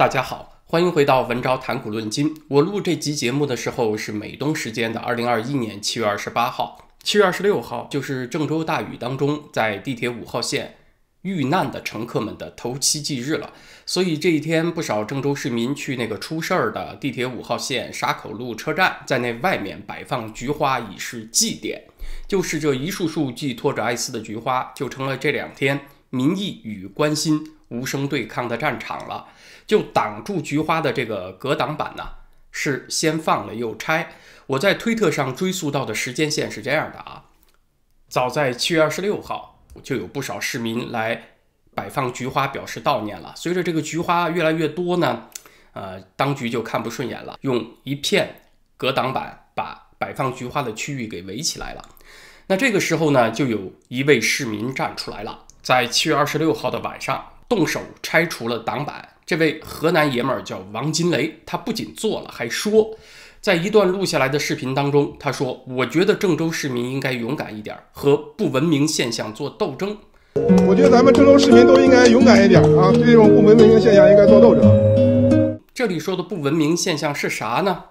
大家好，欢迎回到文昭谈古论今。我录这集节目的时候是美东时间的二零二一年七月二十八号，七月二十六号就是郑州大雨当中在地铁五号线遇难的乘客们的头七忌日了。所以这一天，不少郑州市民去那个出事儿的地铁五号线沙口路车站，在那外面摆放菊花以示祭奠。就是这一束束寄托着哀思的菊花，就成了这两天民意与关心无声对抗的战场了。就挡住菊花的这个隔挡板呢，是先放了又拆。我在推特上追溯到的时间线是这样的啊，早在七月二十六号，就有不少市民来。摆放菊花表示悼念了。随着这个菊花越来越多呢，呃，当局就看不顺眼了，用一片隔挡板把摆放菊花的区域给围起来了。那这个时候呢，就有一位市民站出来了，在七月二十六号的晚上动手拆除了挡板。这位河南爷们儿叫王金雷，他不仅做了，还说，在一段录下来的视频当中，他说：“我觉得郑州市民应该勇敢一点，和不文明现象做斗争。”我觉得咱们郑州市民都应该勇敢一点啊！对这种不文明的现象，应该做斗争。这里说的不文明现象是啥呢？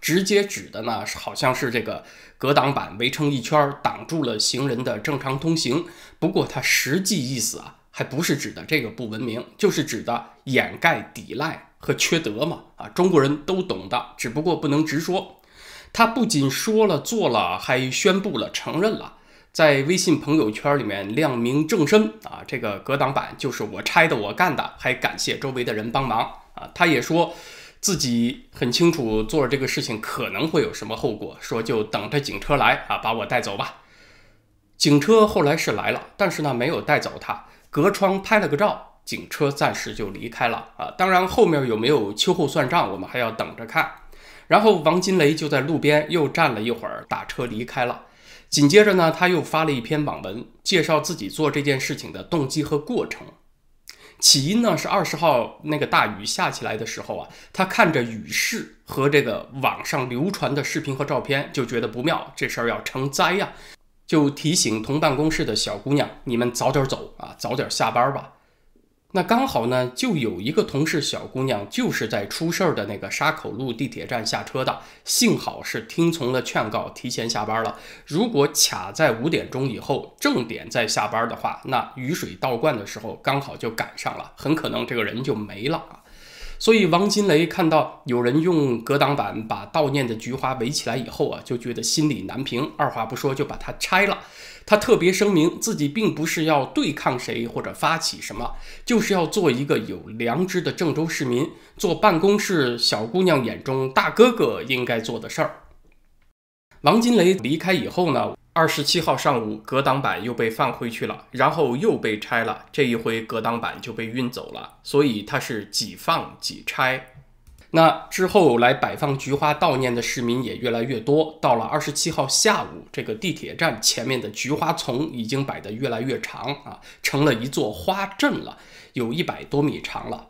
直接指的呢，好像是这个隔挡板围成一圈，挡住了行人的正常通行。不过它实际意思啊，还不是指的这个不文明，就是指的掩盖、抵赖和缺德嘛！啊，中国人都懂的，只不过不能直说。他不仅说了、做了，还宣布了、承认了。在微信朋友圈里面亮明正身啊，这个隔挡板就是我拆的，我干的，还感谢周围的人帮忙啊。他也说自己很清楚做了这个事情可能会有什么后果，说就等着警车来啊，把我带走吧。警车后来是来了，但是呢没有带走他，隔窗拍了个照，警车暂时就离开了啊。当然后面有没有秋后算账，我们还要等着看。然后王金雷就在路边又站了一会儿，打车离开了。紧接着呢，他又发了一篇网文，介绍自己做这件事情的动机和过程。起因呢是二十号那个大雨下起来的时候啊，他看着雨势和这个网上流传的视频和照片，就觉得不妙，这事儿要成灾呀，就提醒同办公室的小姑娘：“你们早点走啊，早点下班吧。”那刚好呢，就有一个同事小姑娘，就是在出事儿的那个沙口路地铁站下车的，幸好是听从了劝告，提前下班了。如果卡在五点钟以后正点再下班的话，那雨水倒灌的时候刚好就赶上了，很可能这个人就没了啊。所以王金雷看到有人用隔挡板把悼念的菊花围起来以后啊，就觉得心里难平，二话不说就把它拆了。他特别声明自己并不是要对抗谁或者发起什么，就是要做一个有良知的郑州市民，做办公室小姑娘眼中大哥哥应该做的事儿。王金雷离开以后呢？二十七号上午，隔挡板又被放回去了，然后又被拆了。这一回隔挡板就被运走了，所以它是几放几拆。那之后来摆放菊花悼念的市民也越来越多。到了二十七号下午，这个地铁站前面的菊花丛已经摆得越来越长啊，成了一座花阵了，有一百多米长了。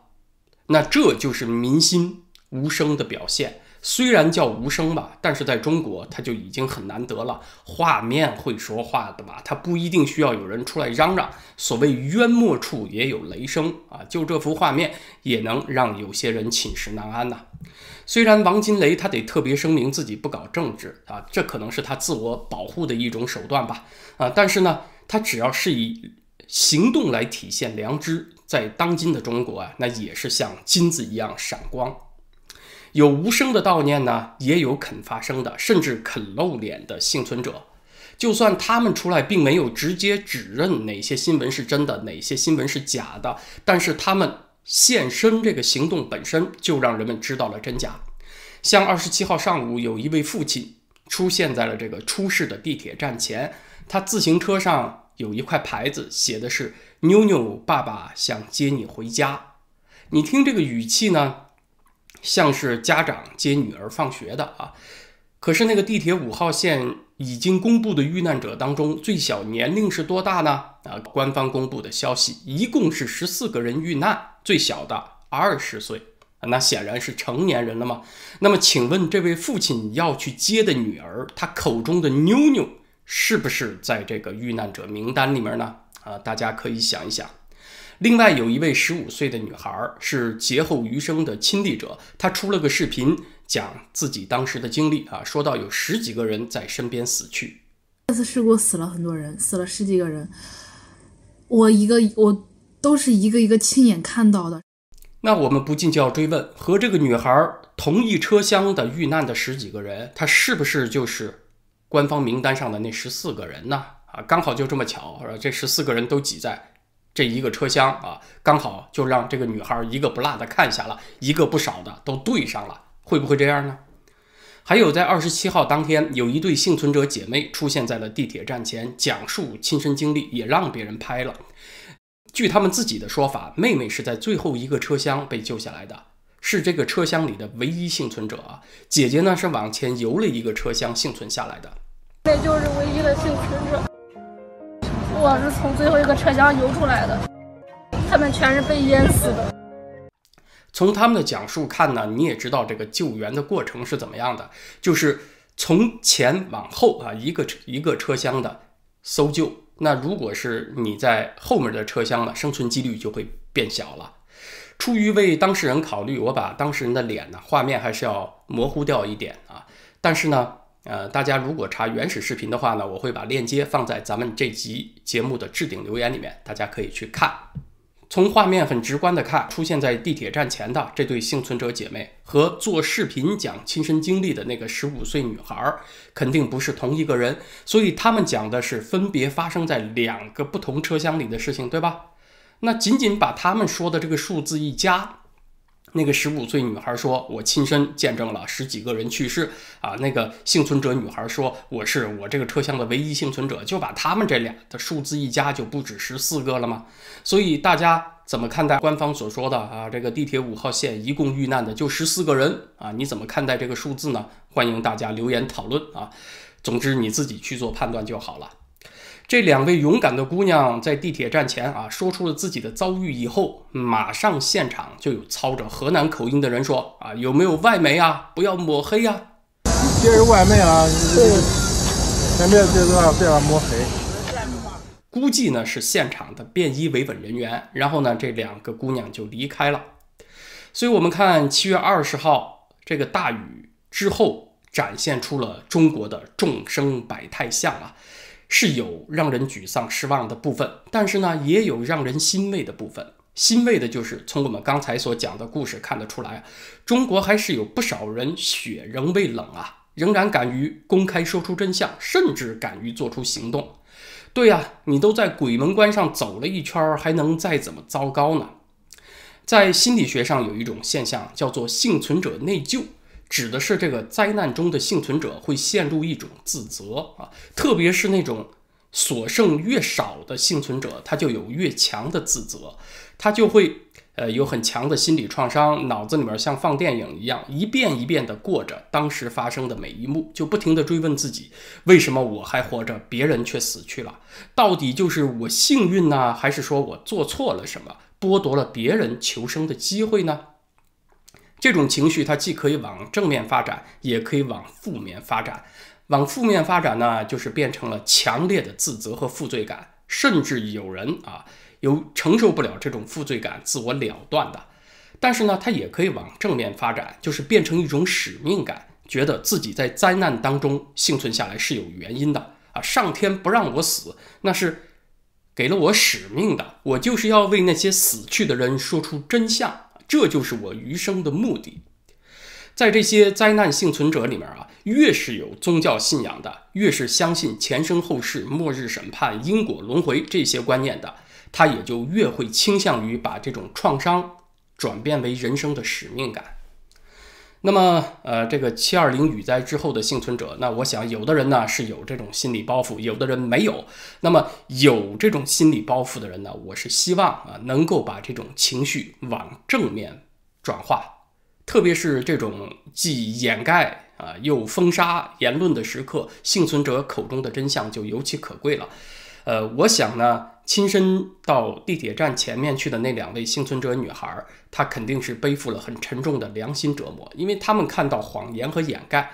那这就是民心无声的表现。虽然叫无声吧，但是在中国它就已经很难得了。画面会说话的吧？它不一定需要有人出来嚷嚷。所谓冤莫处也有雷声啊，就这幅画面也能让有些人寝食难安呐。虽然王金雷他得特别声明自己不搞政治啊，这可能是他自我保护的一种手段吧啊，但是呢，他只要是以行动来体现良知，在当今的中国啊，那也是像金子一样闪光。有无声的悼念呢，也有肯发声的，甚至肯露脸的幸存者。就算他们出来并没有直接指认哪些新闻是真的，哪些新闻是假的，但是他们现身这个行动本身就让人们知道了真假。像二十七号上午，有一位父亲出现在了这个出事的地铁站前，他自行车上有一块牌子，写的是“妞妞爸爸想接你回家”。你听这个语气呢？像是家长接女儿放学的啊，可是那个地铁五号线已经公布的遇难者当中，最小年龄是多大呢？啊，官方公布的消息，一共是十四个人遇难，最小的二十岁，那显然是成年人了吗？那么，请问这位父亲要去接的女儿，他口中的妞妞是不是在这个遇难者名单里面呢？啊，大家可以想一想。另外有一位十五岁的女孩是劫后余生的亲历者，她出了个视频讲自己当时的经历啊，说到有十几个人在身边死去。这次事故死了很多人，死了十几个人，我一个我都是一个一个亲眼看到的。那我们不禁就要追问：和这个女孩同一车厢的遇难的十几个人，她是不是就是官方名单上的那十四个人呢？啊，刚好就这么巧，这十四个人都挤在这一个车厢啊，刚好就让这个女孩一个不落的看下了，一个不少的都对上了，会不会这样呢？还有，在二十七号当天，有一对幸存者姐妹出现在了地铁站前，讲述亲身经历，也让别人拍了。据他们自己的说法，妹妹是在最后一个车厢被救下来的，是这个车厢里的唯一幸存者。姐姐呢是往前游了一个车厢幸存下来的，妹就是唯一的幸存者。我是从最后一个车厢游出来的，他们全是被淹死的。从他们的讲述看呢，你也知道这个救援的过程是怎么样的，就是从前往后啊，一个一个车厢的搜救。那如果是你在后面的车厢呢，生存几率就会变小了。出于为当事人考虑，我把当事人的脸呢，画面还是要模糊掉一点啊。但是呢，呃，大家如果查原始视频的话呢，我会把链接放在咱们这集节目的置顶留言里面，大家可以去看。从画面很直观的看，出现在地铁站前的这对幸存者姐妹和做视频讲亲身经历的那个十五岁女孩，肯定不是同一个人。所以他们讲的是分别发生在两个不同车厢里的事情，对吧？那仅仅把他们说的这个数字一加。那个十五岁女孩说：“我亲身见证了十几个人去世啊！”那个幸存者女孩说：“我是我这个车厢的唯一幸存者。”就把他们这俩的数字一加，就不止十四个了吗？所以大家怎么看待官方所说的啊？这个地铁五号线一共遇难的就十四个人啊？你怎么看待这个数字呢？欢迎大家留言讨论啊！总之你自己去做判断就好了。这两位勇敢的姑娘在地铁站前啊，说出了自己的遭遇以后，马上现场就有操着河南口音的人说啊，有没有外媒啊？不要抹黑呀！别是外媒啊！先别别别别抹黑。估计呢是现场的便衣维稳人员，然后呢这两个姑娘就离开了。所以我们看七月二十号这个大雨之后，展现出了中国的众生百态相啊。是有让人沮丧失望的部分，但是呢，也有让人欣慰的部分。欣慰的就是从我们刚才所讲的故事看得出来，中国还是有不少人血仍未冷啊，仍然敢于公开说出真相，甚至敢于做出行动。对呀，你都在鬼门关上走了一圈，还能再怎么糟糕呢？在心理学上有一种现象叫做幸存者内疚。指的是这个灾难中的幸存者会陷入一种自责啊，特别是那种所剩越少的幸存者，他就有越强的自责，他就会呃有很强的心理创伤，脑子里面像放电影一样，一遍一遍地过着当时发生的每一幕，就不停地追问自己：为什么我还活着，别人却死去了？到底就是我幸运呢，还是说我做错了什么，剥夺了别人求生的机会呢？这种情绪，它既可以往正面发展，也可以往负面发展。往负面发展呢，就是变成了强烈的自责和负罪感，甚至有人啊，有承受不了这种负罪感，自我了断的。但是呢，它也可以往正面发展，就是变成一种使命感，觉得自己在灾难当中幸存下来是有原因的啊，上天不让我死，那是给了我使命的，我就是要为那些死去的人说出真相。这就是我余生的目的。在这些灾难幸存者里面啊，越是有宗教信仰的，越是相信前生后世、末日审判、因果轮回这些观念的，他也就越会倾向于把这种创伤转变为人生的使命感。那么，呃，这个七二零雨灾之后的幸存者，那我想，有的人呢是有这种心理包袱，有的人没有。那么，有这种心理包袱的人呢，我是希望啊，能够把这种情绪往正面转化，特别是这种既掩盖啊又封杀言论的时刻，幸存者口中的真相就尤其可贵了。呃，我想呢。亲身到地铁站前面去的那两位幸存者女孩，她肯定是背负了很沉重的良心折磨，因为他们看到谎言和掩盖，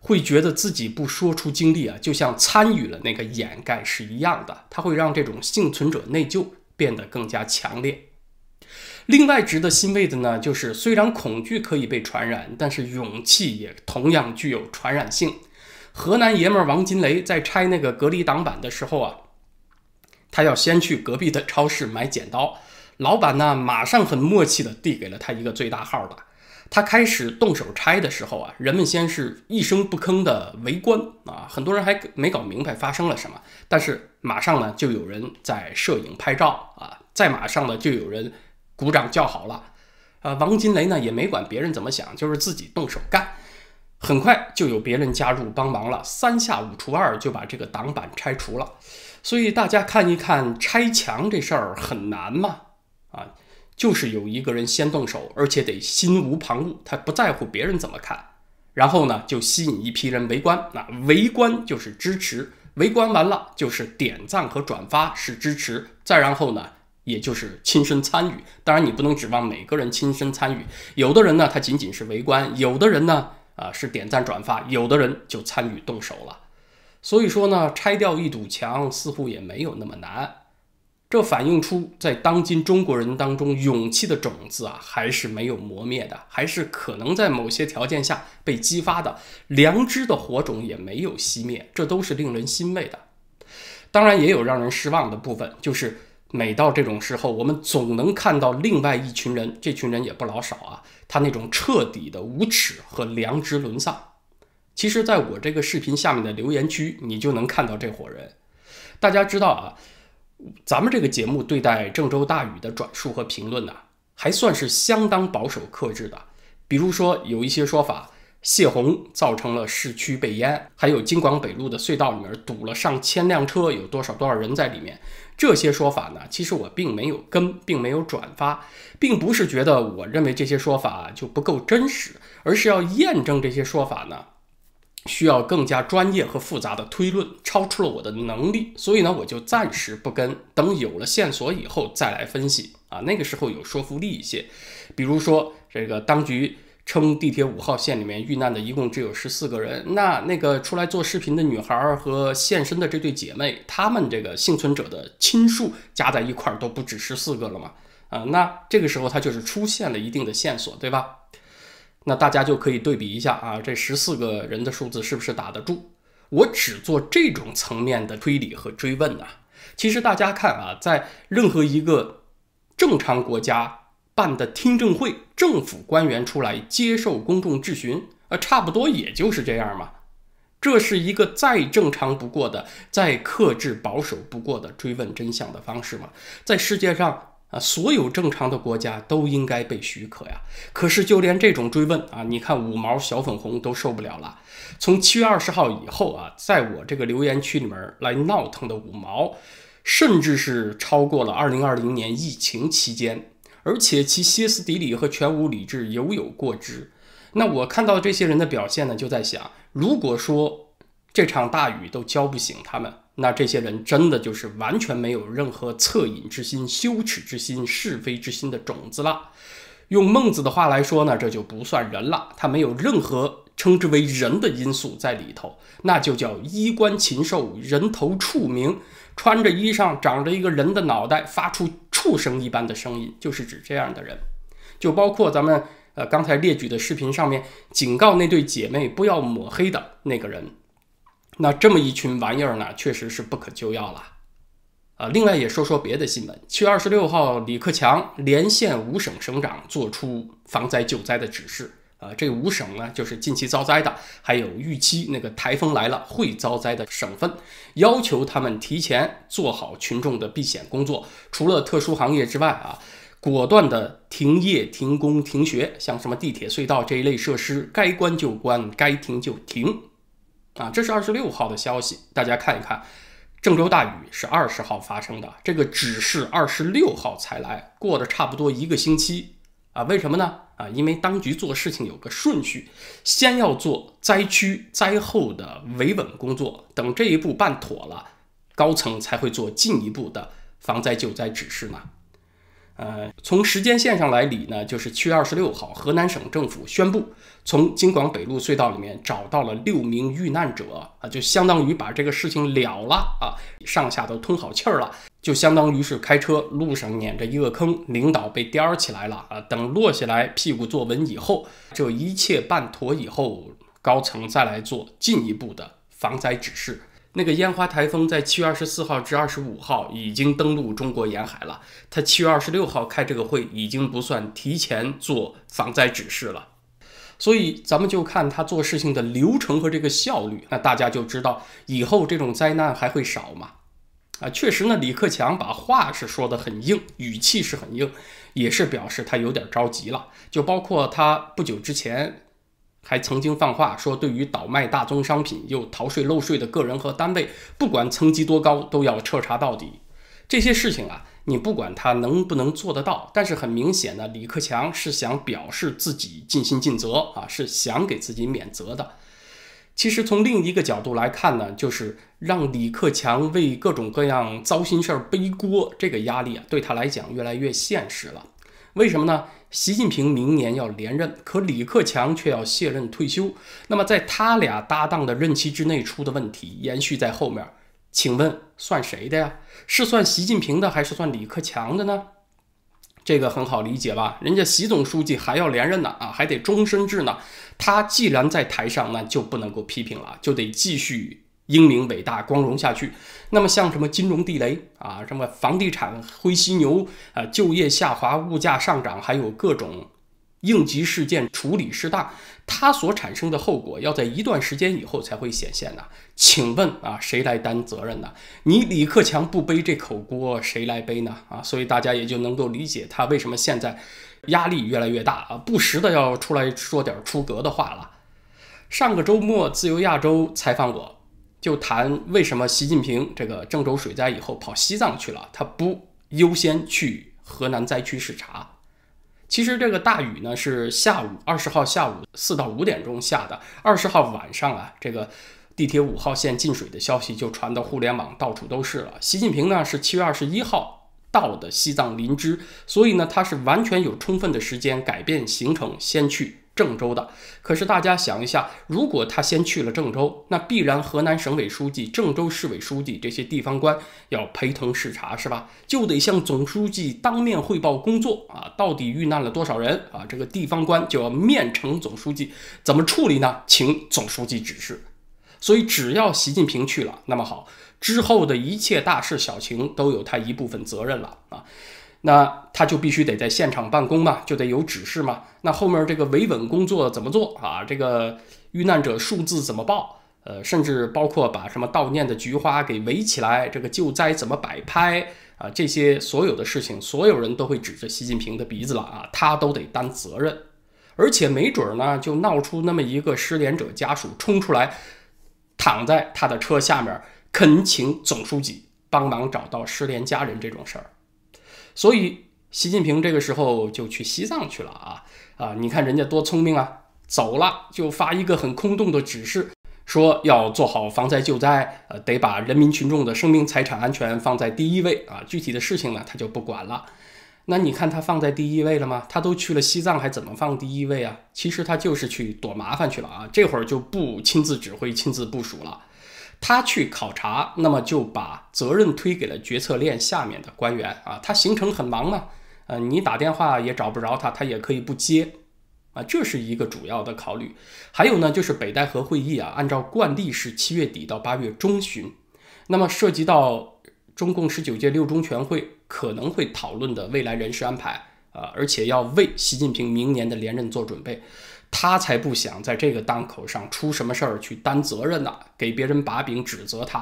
会觉得自己不说出经历啊，就像参与了那个掩盖是一样的，它会让这种幸存者内疚变得更加强烈。另外值得欣慰的呢，就是虽然恐惧可以被传染，但是勇气也同样具有传染性。河南爷们儿王金雷在拆那个隔离挡板的时候啊，他要先去隔壁的超市买剪刀，老板呢马上很默契的递给了他一个最大号的。他开始动手拆的时候啊，人们先是一声不吭的围观啊，很多人还没搞明白发生了什么，但是马上呢就有人在摄影拍照啊，再马上呢就有人鼓掌叫好了。啊，王金雷呢也没管别人怎么想，就是自己动手干。很快就有别人加入帮忙了，三下五除二就把这个挡板拆除了。所以大家看一看，拆墙这事儿很难吗？啊，就是有一个人先动手，而且得心无旁骛，他不在乎别人怎么看。然后呢，就吸引一批人围观。那围观就是支持，围观完了就是点赞和转发是支持。再然后呢，也就是亲身参与。当然，你不能指望每个人亲身参与。有的人呢，他仅仅是围观；有的人呢。啊，是点赞转发，有的人就参与动手了。所以说呢，拆掉一堵墙似乎也没有那么难。这反映出在当今中国人当中，勇气的种子啊，还是没有磨灭的，还是可能在某些条件下被激发的，良知的火种也没有熄灭，这都是令人欣慰的。当然，也有让人失望的部分，就是每到这种时候，我们总能看到另外一群人，这群人也不老少啊。他那种彻底的无耻和良知沦丧，其实，在我这个视频下面的留言区，你就能看到这伙人。大家知道啊，咱们这个节目对待郑州大雨的转述和评论呢，还算是相当保守克制的。比如说，有一些说法，泄洪造成了市区被淹，还有京广北路的隧道里面堵了上千辆车，有多少多少人在里面。这些说法呢，其实我并没有跟，并没有转发，并不是觉得我认为这些说法就不够真实，而是要验证这些说法呢，需要更加专业和复杂的推论，超出了我的能力，所以呢，我就暂时不跟，等有了线索以后再来分析啊，那个时候有说服力一些，比如说这个当局。称地铁五号线里面遇难的一共只有十四个人，那那个出来做视频的女孩和现身的这对姐妹，她们这个幸存者的亲数加在一块儿都不止十四个了嘛？啊，那这个时候它就是出现了一定的线索，对吧？那大家就可以对比一下啊，这十四个人的数字是不是打得住？我只做这种层面的推理和追问呐。其实大家看啊，在任何一个正常国家。办的听证会，政府官员出来接受公众质询，呃，差不多也就是这样嘛。这是一个再正常不过的、再克制保守不过的追问真相的方式嘛。在世界上啊，所有正常的国家都应该被许可呀。可是就连这种追问啊，你看五毛小粉红都受不了了。从七月二十号以后啊，在我这个留言区里面来闹腾的五毛，甚至是超过了二零二零年疫情期间。而且其歇斯底里和全无理智犹有过之。那我看到这些人的表现呢，就在想，如果说这场大雨都浇不醒他们，那这些人真的就是完全没有任何恻隐之心、羞耻之心、是非之心的种子了。用孟子的话来说呢，这就不算人了，他没有任何称之为人的因素在里头，那就叫衣冠禽兽，人头畜鸣。穿着衣裳，长着一个人的脑袋，发出畜生一般的声音，就是指这样的人。就包括咱们呃刚才列举的视频上面警告那对姐妹不要抹黑的那个人。那这么一群玩意儿呢，确实是不可救药了。啊，另外也说说别的新闻。七月二十六号，李克强连线五省省长，做出防灾救灾的指示。呃，这五省呢，就是近期遭灾的，还有预期那个台风来了会遭灾的省份，要求他们提前做好群众的避险工作。除了特殊行业之外啊，果断的停业、停工、停学，像什么地铁、隧道这一类设施，该关就关，该停就停。啊，这是二十六号的消息，大家看一看。郑州大雨是二十号发生的，这个指示二十六号才来，过了差不多一个星期。啊，为什么呢？啊，因为当局做事情有个顺序，先要做灾区灾后的维稳工作，等这一步办妥了，高层才会做进一步的防灾救灾指示呢。呃，从时间线上来理呢，就是七月二十六号，河南省政府宣布从京广北路隧道里面找到了六名遇难者啊，就相当于把这个事情了了啊，上下都通好气儿了，就相当于是开车路上撵着一个坑，领导被颠儿起来了啊，等落下来屁股坐稳以后，这一切办妥以后，高层再来做进一步的防灾指示。那个烟花台风在七月二十四号至二十五号已经登陆中国沿海了。他七月二十六号开这个会，已经不算提前做防灾指示了。所以咱们就看他做事情的流程和这个效率，那大家就知道以后这种灾难还会少吗？啊，确实呢，李克强把话是说得很硬，语气是很硬，也是表示他有点着急了。就包括他不久之前。还曾经放话说，对于倒卖大宗商品又逃税漏税的个人和单位，不管层级多高，都要彻查到底。这些事情啊，你不管他能不能做得到，但是很明显呢，李克强是想表示自己尽心尽责啊，是想给自己免责的。其实从另一个角度来看呢，就是让李克强为各种各样糟心事儿背锅，这个压力啊，对他来讲越来越现实了。为什么呢？习近平明年要连任，可李克强却要卸任退休。那么在他俩搭档的任期之内出的问题，延续在后面，请问算谁的呀？是算习近平的，还是算李克强的呢？这个很好理解吧？人家习总书记还要连任呢，啊，还得终身制呢。他既然在台上，那就不能够批评了，就得继续。英明伟大光荣下去，那么像什么金融地雷啊，什么房地产灰犀牛啊，就业下滑、物价上涨，还有各种应急事件处理失当，它所产生的后果要在一段时间以后才会显现呢？请问啊，谁来担责任呢？你李克强不背这口锅，谁来背呢？啊，所以大家也就能够理解他为什么现在压力越来越大啊，不时的要出来说点出格的话了。上个周末，自由亚洲采访我。就谈为什么习近平这个郑州水灾以后跑西藏去了，他不优先去河南灾区视察。其实这个大雨呢是下午二十号下午四到五点钟下的，二十号晚上啊，这个地铁五号线进水的消息就传到互联网，到处都是了。习近平呢是七月二十一号到的西藏林芝，所以呢他是完全有充分的时间改变行程，先去。郑州的，可是大家想一下，如果他先去了郑州，那必然河南省委书记、郑州市委书记这些地方官要陪同视察，是吧？就得向总书记当面汇报工作啊，到底遇难了多少人啊？这个地方官就要面呈总书记，怎么处理呢？请总书记指示。所以只要习近平去了，那么好，之后的一切大事小情都有他一部分责任了啊。那他就必须得在现场办公嘛，就得有指示嘛。那后面这个维稳工作怎么做啊？这个遇难者数字怎么报？呃，甚至包括把什么悼念的菊花给围起来，这个救灾怎么摆拍啊？这些所有的事情，所有人都会指着习近平的鼻子了啊，他都得担责任。而且没准呢，就闹出那么一个失联者家属冲出来，躺在他的车下面，恳请总书记帮忙找到失联家人这种事儿。所以，习近平这个时候就去西藏去了啊啊！你看人家多聪明啊，走了就发一个很空洞的指示，说要做好防灾救灾，呃，得把人民群众的生命财产安全放在第一位啊。具体的事情呢，他就不管了。那你看他放在第一位了吗？他都去了西藏，还怎么放第一位啊？其实他就是去躲麻烦去了啊。这会儿就不亲自指挥、亲自部署了。他去考察，那么就把责任推给了决策链下面的官员啊。他行程很忙嘛，呃，你打电话也找不着他，他也可以不接啊。这是一个主要的考虑。还有呢，就是北戴河会议啊，按照惯例是七月底到八月中旬，那么涉及到中共十九届六中全会可能会讨论的未来人事安排啊，而且要为习近平明年的连任做准备。他才不想在这个档口上出什么事儿去担责任呢，给别人把柄指责他。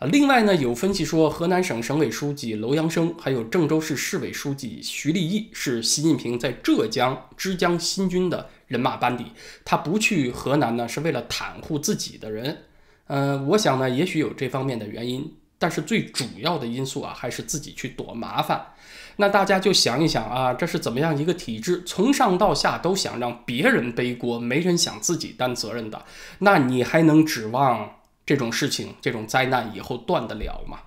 啊，另外呢，有分析说，河南省省委书记楼阳生，还有郑州市市委书记徐立毅是习近平在浙江之江新军的人马班底。他不去河南呢，是为了袒护自己的人。呃，我想呢，也许有这方面的原因，但是最主要的因素啊，还是自己去躲麻烦。那大家就想一想啊，这是怎么样一个体制？从上到下都想让别人背锅，没人想自己担责任的。那你还能指望这种事情、这种灾难以后断得了吗？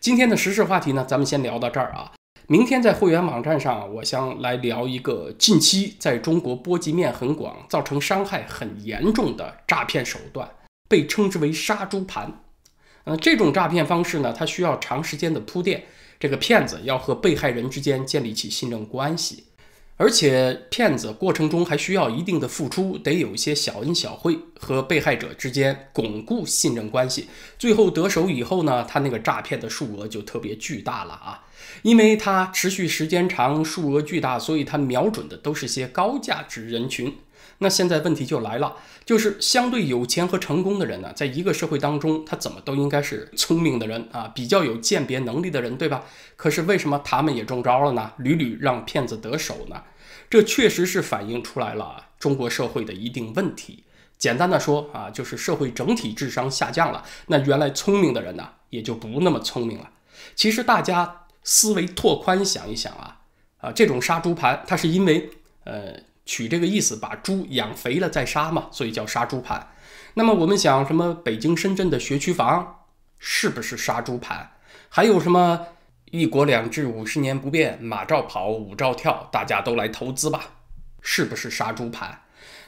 今天的时事话题呢，咱们先聊到这儿啊。明天在会员网站上，我想来聊一个近期在中国波及面很广、造成伤害很严重的诈骗手段，被称之为“杀猪盘”。呃，这种诈骗方式呢，它需要长时间的铺垫，这个骗子要和被害人之间建立起信任关系。而且骗子过程中还需要一定的付出，得有一些小恩小惠，和被害者之间巩固信任关系。最后得手以后呢，他那个诈骗的数额就特别巨大了啊！因为他持续时间长，数额巨大，所以他瞄准的都是些高价值人群。那现在问题就来了，就是相对有钱和成功的人呢，在一个社会当中，他怎么都应该是聪明的人啊，比较有鉴别能力的人，对吧？可是为什么他们也中招了呢？屡屡让骗子得手呢？这确实是反映出来了中国社会的一定问题。简单的说啊，就是社会整体智商下降了，那原来聪明的人呢，也就不那么聪明了。其实大家思维拓宽想一想啊，啊，这种杀猪盘，它是因为呃。取这个意思，把猪养肥了再杀嘛，所以叫杀猪盘。那么我们想，什么北京、深圳的学区房是不是杀猪盘？还有什么一国两制五十年不变，马照跑，舞照跳，大家都来投资吧，是不是杀猪盘？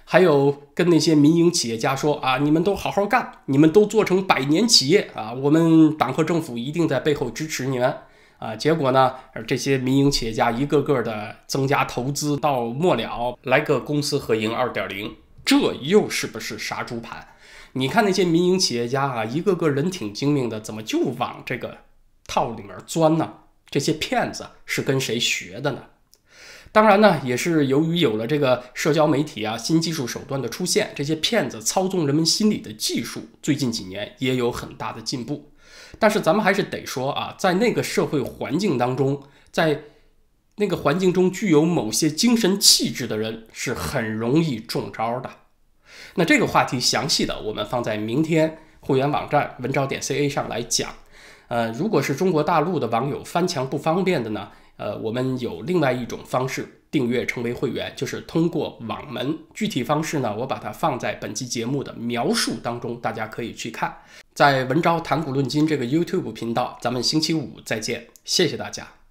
还有跟那些民营企业家说啊，你们都好好干，你们都做成百年企业啊，我们党和政府一定在背后支持你们。啊，结果呢？这些民营企业家一个个的增加投资，到末了来个公私合营二点零，这又是不是杀猪盘？你看那些民营企业家啊，一个个人挺精明的，怎么就往这个套里面钻呢？这些骗子是跟谁学的呢？当然呢，也是由于有了这个社交媒体啊、新技术手段的出现，这些骗子操纵人们心理的技术，最近几年也有很大的进步。但是咱们还是得说啊，在那个社会环境当中，在那个环境中具有某些精神气质的人是很容易中招的。那这个话题详细的我们放在明天会员网站文招点 ca 上来讲。呃，如果是中国大陆的网友翻墙不方便的呢，呃，我们有另外一种方式，订阅成为会员，就是通过网门。具体方式呢，我把它放在本期节目的描述当中，大家可以去看。在文昭谈古论今这个 YouTube 频道，咱们星期五再见，谢谢大家。